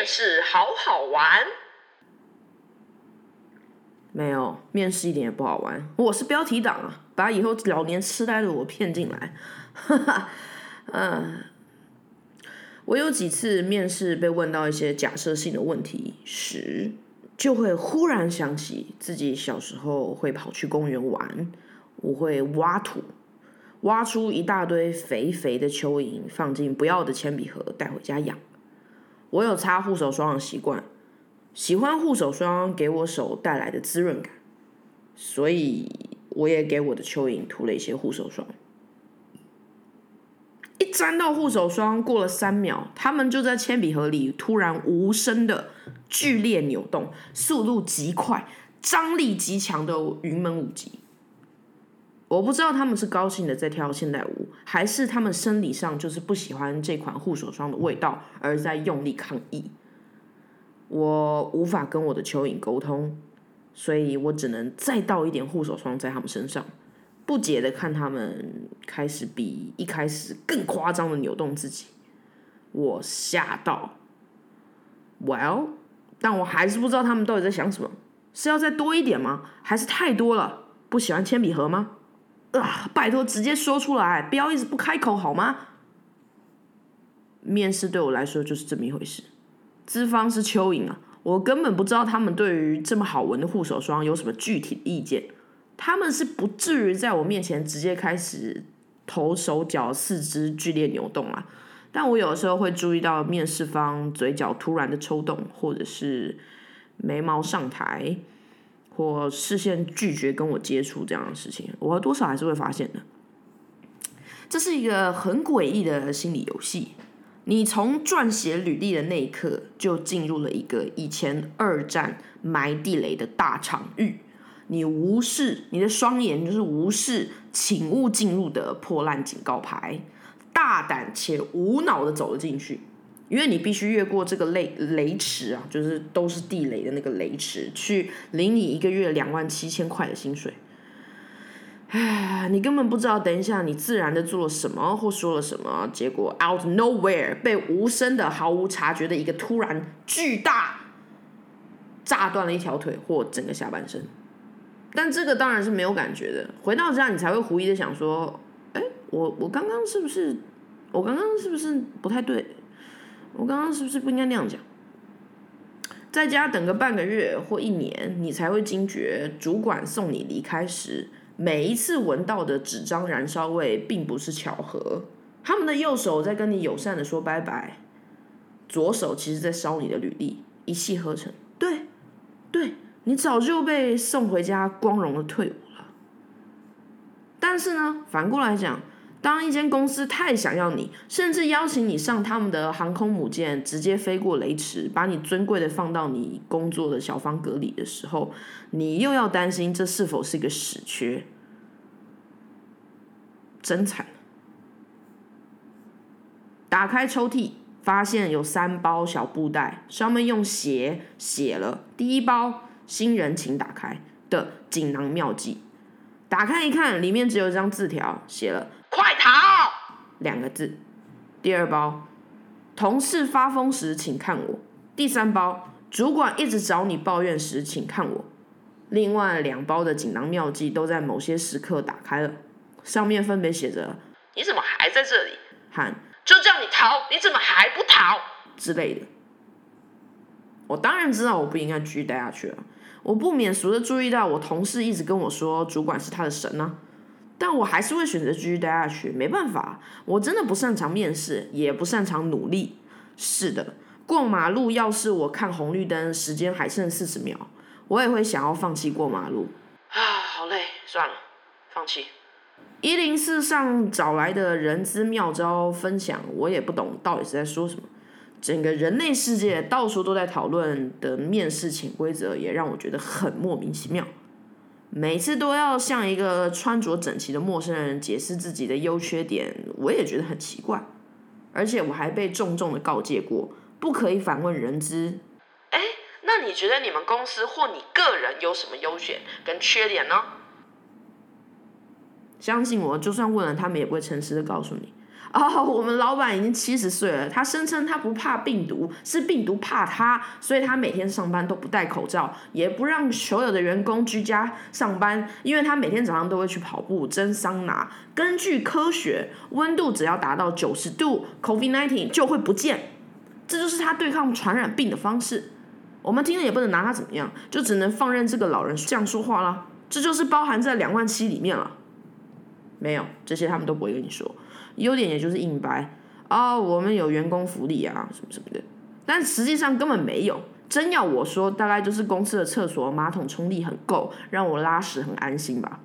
面试好好玩。没有，面试一点也不好玩。我是标题党啊，把以后老年痴呆的我骗进来。哈哈，嗯，我有几次面试被问到一些假设性的问题时，就会忽然想起自己小时候会跑去公园玩，我会挖土，挖出一大堆肥肥的蚯蚓，放进不要的铅笔盒带回家养。我有擦护手霜的习惯。喜欢护手霜给我手带来的滋润感，所以我也给我的蚯蚓涂了一些护手霜。一沾到护手霜，过了三秒，它们就在铅笔盒里突然无声的剧烈扭动，速度极快，张力极强的云门舞集。我不知道他们是高兴的在跳现代舞，还是他们生理上就是不喜欢这款护手霜的味道，而在用力抗议。我无法跟我的蚯蚓沟通，所以我只能再倒一点护手霜在他们身上，不解的看他们开始比一开始更夸张的扭动自己。我吓到，Well，但我还是不知道他们到底在想什么，是要再多一点吗？还是太多了？不喜欢铅笔盒吗？啊，拜托，直接说出来，不要一直不开口好吗？面试对我来说就是这么一回事。资方是蚯蚓啊，我根本不知道他们对于这么好闻的护手霜有什么具体的意见。他们是不至于在我面前直接开始头、手脚、四肢剧烈扭动啊。但我有的时候会注意到面试方嘴角突然的抽动，或者是眉毛上抬，或视线拒绝跟我接触这样的事情，我多少还是会发现的。这是一个很诡异的心理游戏。你从撰写履历的那一刻就进入了一个以前二战埋地雷的大场域，你无视你的双眼就是无视“请勿进入”的破烂警告牌，大胆且无脑的走了进去，因为你必须越过这个雷雷池啊，就是都是地雷的那个雷池，去领你一个月两万七千块的薪水。唉，你根本不知道，等一下你自然的做了什么或说了什么，结果 out nowhere 被无声的、毫无察觉的一个突然巨大炸断了一条腿或整个下半身。但这个当然是没有感觉的。回到家你才会狐疑的想说：哎，我我刚刚是不是我刚刚是不是不太对？我刚刚是不是不应该那样讲？在家等个半个月或一年，你才会惊觉，主管送你离开时。每一次闻到的纸张燃烧味，并不是巧合。他们的右手在跟你友善的说拜拜，左手其实在烧你的履历，一气呵成。对，对你早就被送回家，光荣的退伍了。但是呢，反过来讲，当一间公司太想要你，甚至邀请你上他们的航空母舰，直接飞过雷池，把你尊贵的放到你工作的小方格里的时候，你又要担心这是否是一个死缺。真惨！打开抽屉，发现有三包小布袋，上面用血写了“第一包新人请打开”的锦囊妙计。打开一看，里面只有一张字条，写了“快”两个字。第二包，同事发疯时请看我。第三包，主管一直找你抱怨时请看我。另外两包的锦囊妙计都在某些时刻打开了。上面分别写着“你怎么还在这里”喊“就叫你逃，你怎么还不逃”之类的。我当然知道我不应该继续待下去了。我不免俗的注意到，我同事一直跟我说主管是他的神呢，但我还是会选择继续待下去。没办法，我真的不擅长面试，也不擅长努力。是的，过马路要是我看红绿灯时间还剩四十秒，我也会想要放弃过马路。啊，好累，算了，放弃。一零四上找来的人资妙招分享，我也不懂到底是在说什么。整个人类世界到处都在讨论的面试潜规则，也让我觉得很莫名其妙。每次都要向一个穿着整齐的陌生人解释自己的优缺点，我也觉得很奇怪。而且我还被重重的告诫过，不可以反问人资。哎，那你觉得你们公司或你个人有什么优点跟缺点呢？相信我，就算问了，他们也不会诚实的告诉你。哦，我们老板已经七十岁了，他声称他不怕病毒，是病毒怕他，所以他每天上班都不戴口罩，也不让所有的员工居家上班，因为他每天早上都会去跑步、蒸桑拿。根据科学，温度只要达到九十度，COVID-19 就会不见，这就是他对抗传染病的方式。我们听了也不能拿他怎么样，就只能放任这个老人这样说话啦。这就是包含在两万七里面了。没有这些，他们都不会跟你说。优点也就是硬掰啊，我们有员工福利啊，什么什么的，但实际上根本没有。真要我说，大概就是公司的厕所马桶冲力很够，让我拉屎很安心吧。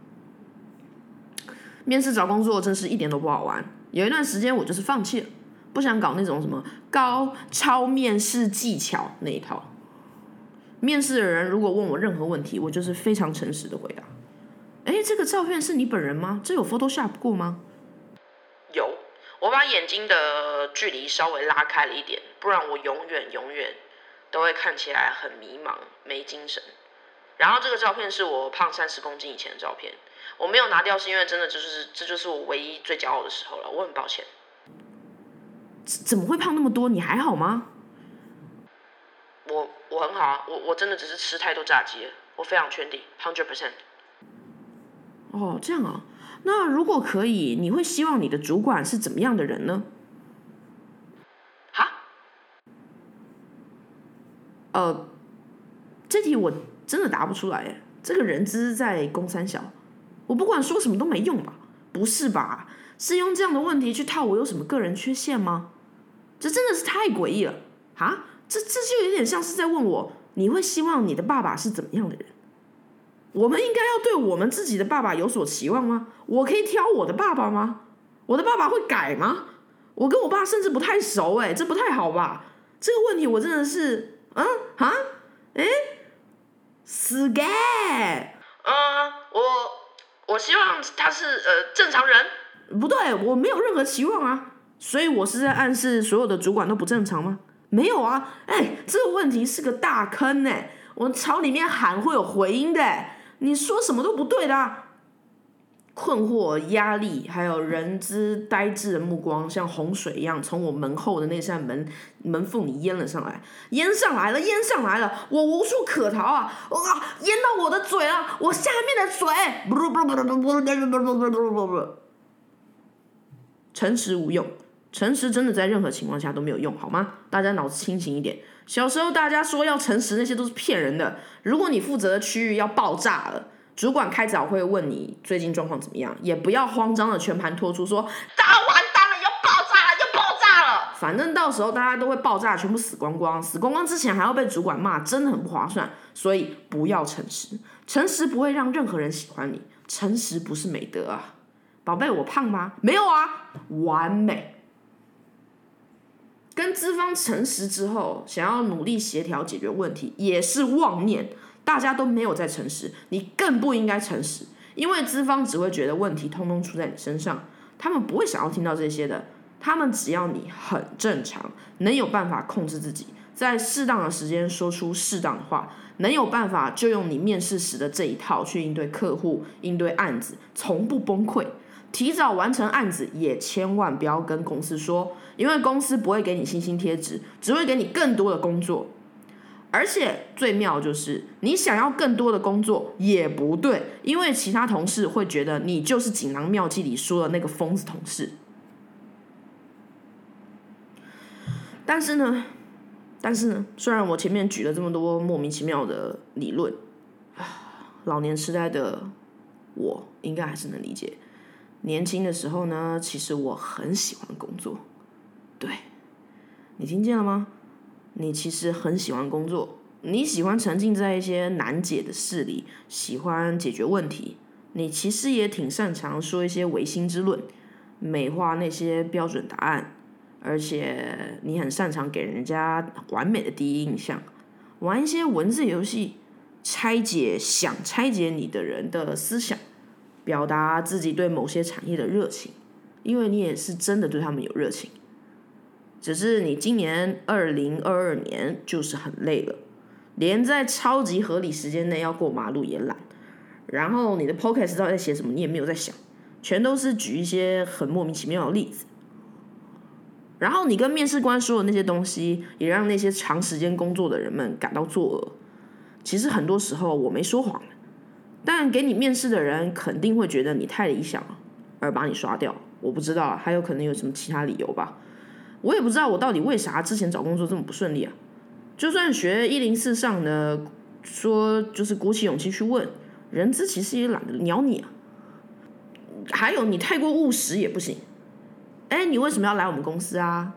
面试找工作真是一点都不好玩。有一段时间我就是放弃了，不想搞那种什么高超面试技巧那一套。面试的人如果问我任何问题，我就是非常诚实的回答。哎，这个照片是你本人吗？这有 Photoshop 过吗？有，我把眼睛的距离稍微拉开了一点，不然我永远永远都会看起来很迷茫、没精神。然后这个照片是我胖三十公斤以前的照片，我没有拿掉是因为真的就是这就是我唯一最骄傲的时候了，我很抱歉。怎么会胖那么多？你还好吗？我我很好啊，我我真的只是吃太多炸鸡了，我非常确定，hundred percent。哦，这样啊。那如果可以，你会希望你的主管是怎么样的人呢？哈？呃，这题我真的答不出来哎。这个人资在公三小，我不管说什么都没用吧？不是吧？是用这样的问题去套我有什么个人缺陷吗？这真的是太诡异了啊！这这就有点像是在问我，你会希望你的爸爸是怎么样的人？我们应该要对我们自己的爸爸有所期望吗？我可以挑我的爸爸吗？我的爸爸会改吗？我跟我爸甚至不太熟，哎，这不太好吧？这个问题我真的是，嗯啊，哎，死 gay，嗯，我我希望他是呃正常人，不对，我没有任何期望啊，所以我是在暗示所有的主管都不正常吗？没有啊，哎，这个问题是个大坑哎，我朝里面喊会有回音的。你说什么都不对的，困惑、压力，还有人之呆滞的目光，像洪水一样从我门后的那扇门门缝里淹了上来，淹上来了，淹上来了，我无处可逃啊！哇，淹到我的嘴了，我下面的嘴，诚实无用，诚实真的在任何情况下都没有用，好吗？大家脑子清醒一点。小时候大家说要诚实，那些都是骗人的。如果你负责的区域要爆炸了，主管开早会问你最近状况怎么样，也不要慌张的全盘托出说大完蛋了，要爆炸了，要爆炸了。反正到时候大家都会爆炸，全部死光光，死光光之前还要被主管骂，真的很不划算。所以不要诚实，诚实不会让任何人喜欢你，诚实不是美德啊。宝贝，我胖吗？没有啊，完美。跟资方诚实之后，想要努力协调解决问题也是妄念。大家都没有在诚实，你更不应该诚实，因为资方只会觉得问题通通出在你身上，他们不会想要听到这些的。他们只要你很正常，能有办法控制自己，在适当的时间说出适当的话，能有办法就用你面试时的这一套去应对客户、应对案子，从不崩溃。提早完成案子，也千万不要跟公司说，因为公司不会给你星星贴纸，只会给你更多的工作。而且最妙就是，你想要更多的工作也不对，因为其他同事会觉得你就是锦囊妙计里说的那个疯子同事。但是呢，但是呢，虽然我前面举了这么多莫名其妙的理论，老年痴呆的我应该还是能理解。年轻的时候呢，其实我很喜欢工作。对，你听见了吗？你其实很喜欢工作，你喜欢沉浸在一些难解的事里，喜欢解决问题。你其实也挺擅长说一些唯心之论，美化那些标准答案，而且你很擅长给人家完美的第一印象，玩一些文字游戏，拆解想拆解你的人的思想。表达自己对某些产业的热情，因为你也是真的对他们有热情。只是你今年二零二二年就是很累了，连在超级合理时间内要过马路也懒。然后你的 podcast 到底在写什么，你也没有在想，全都是举一些很莫名其妙的例子。然后你跟面试官说的那些东西，也让那些长时间工作的人们感到作恶。其实很多时候我没说谎，但给你面试的人肯定会觉得你太理想了，而把你刷掉。我不知道，还有可能有什么其他理由吧。我也不知道我到底为啥之前找工作这么不顺利啊。就算学一零四上的说，就是鼓起勇气去问，人资其实也懒得鸟你啊。还有你太过务实也不行。哎，你为什么要来我们公司啊？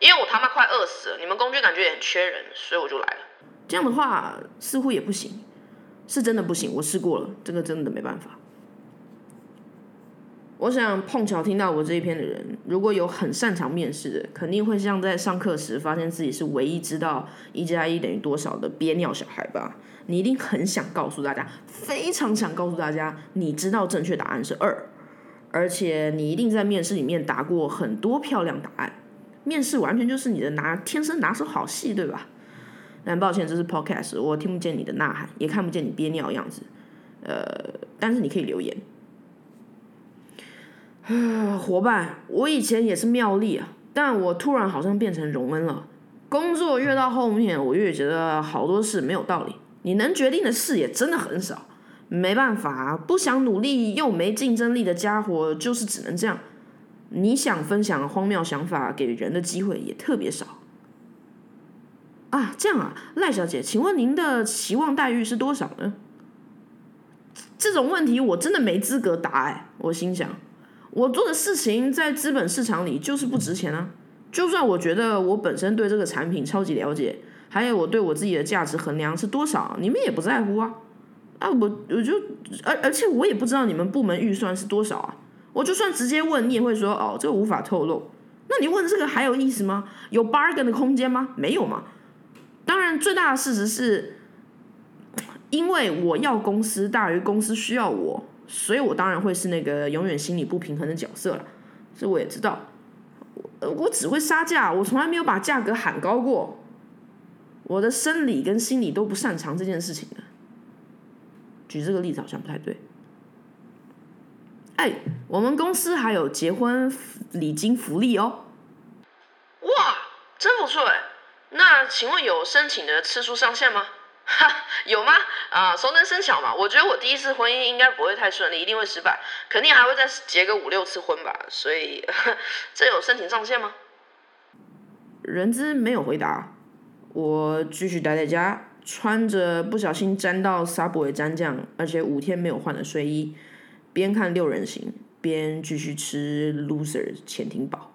因为我他妈快饿死了，你们工具感觉也很缺人，所以我就来了。这样的话似乎也不行，是真的不行。我试过了，这个真的没办法。我想碰巧听到我这一篇的人，如果有很擅长面试的，肯定会像在上课时发现自己是唯一知道一加一等于多少的憋尿小孩吧？你一定很想告诉大家，非常想告诉大家，你知道正确答案是二，而且你一定在面试里面答过很多漂亮答案。面试完全就是你的拿天生拿手好戏，对吧？但抱歉，这是 podcast，我听不见你的呐喊，也看不见你憋尿的样子。呃，但是你可以留言。啊伙伴，我以前也是妙丽啊，但我突然好像变成荣恩了。工作越到后面，我越觉得好多事没有道理。你能决定的事也真的很少，没办法，不想努力又没竞争力的家伙就是只能这样。你想分享荒谬想法给人的机会也特别少。啊，这样啊，赖小姐，请问您的期望待遇是多少呢？这种问题我真的没资格答哎，我心想。我做的事情在资本市场里就是不值钱啊！就算我觉得我本身对这个产品超级了解，还有我对我自己的价值衡量是多少，你们也不在乎啊！啊，我我就而而且我也不知道你们部门预算是多少啊！我就算直接问，你也会说哦，这个无法透露。那你问这个还有意思吗？有 bargain 的空间吗？没有嘛！当然，最大的事实是，因为我要公司大于公司需要我。所以我当然会是那个永远心理不平衡的角色了，这我也知道。我我只会杀价，我从来没有把价格喊高过。我的生理跟心理都不擅长这件事情的。举这个例子好像不太对。哎，我们公司还有结婚礼金福利哦。哇，真不错哎。那请问有申请的次数上限吗？哈，有吗？啊，熟能生巧嘛。我觉得我第一次婚姻应该不会太顺利，一定会失败，肯定还会再结个五六次婚吧。所以，这有申请上限吗？人资没有回答。我继续待在家，穿着不小心沾到 Subway 蘸酱，而且五天没有换的睡衣，边看六人行，边继续吃 Loser 潜艇堡。